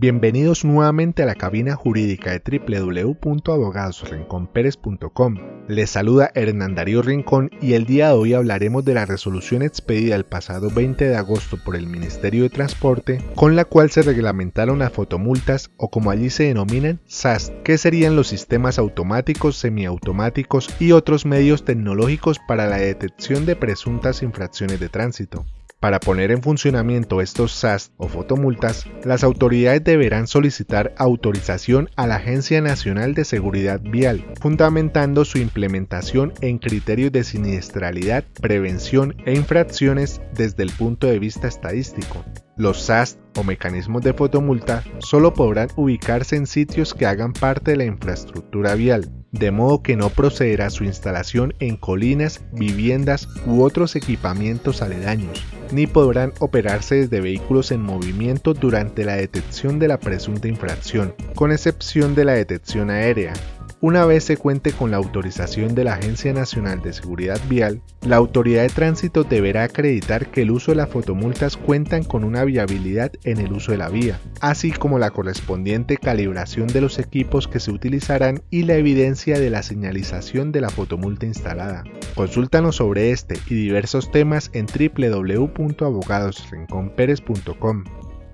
Bienvenidos nuevamente a la cabina jurídica de www.abogadosrinconperez.com. Les saluda Hernán Darío Rincón y el día de hoy hablaremos de la resolución expedida el pasado 20 de agosto por el Ministerio de Transporte, con la cual se reglamentaron las fotomultas o como allí se denominan SAS, que serían los sistemas automáticos, semiautomáticos y otros medios tecnológicos para la detección de presuntas infracciones de tránsito. Para poner en funcionamiento estos SAS o fotomultas, las autoridades deberán solicitar autorización a la Agencia Nacional de Seguridad Vial, fundamentando su implementación en criterios de siniestralidad, prevención e infracciones desde el punto de vista estadístico. Los SAS o mecanismos de fotomulta solo podrán ubicarse en sitios que hagan parte de la infraestructura vial, de modo que no procederá su instalación en colinas, viviendas u otros equipamientos aledaños, ni podrán operarse desde vehículos en movimiento durante la detección de la presunta infracción, con excepción de la detección aérea, una vez se cuente con la autorización de la Agencia Nacional de Seguridad Vial, la autoridad de tránsito deberá acreditar que el uso de las fotomultas cuentan con una viabilidad en el uso de la vía, así como la correspondiente calibración de los equipos que se utilizarán y la evidencia de la señalización de la fotomulta instalada. Consúltanos sobre este y diversos temas en www.abogadosrinconperez.com.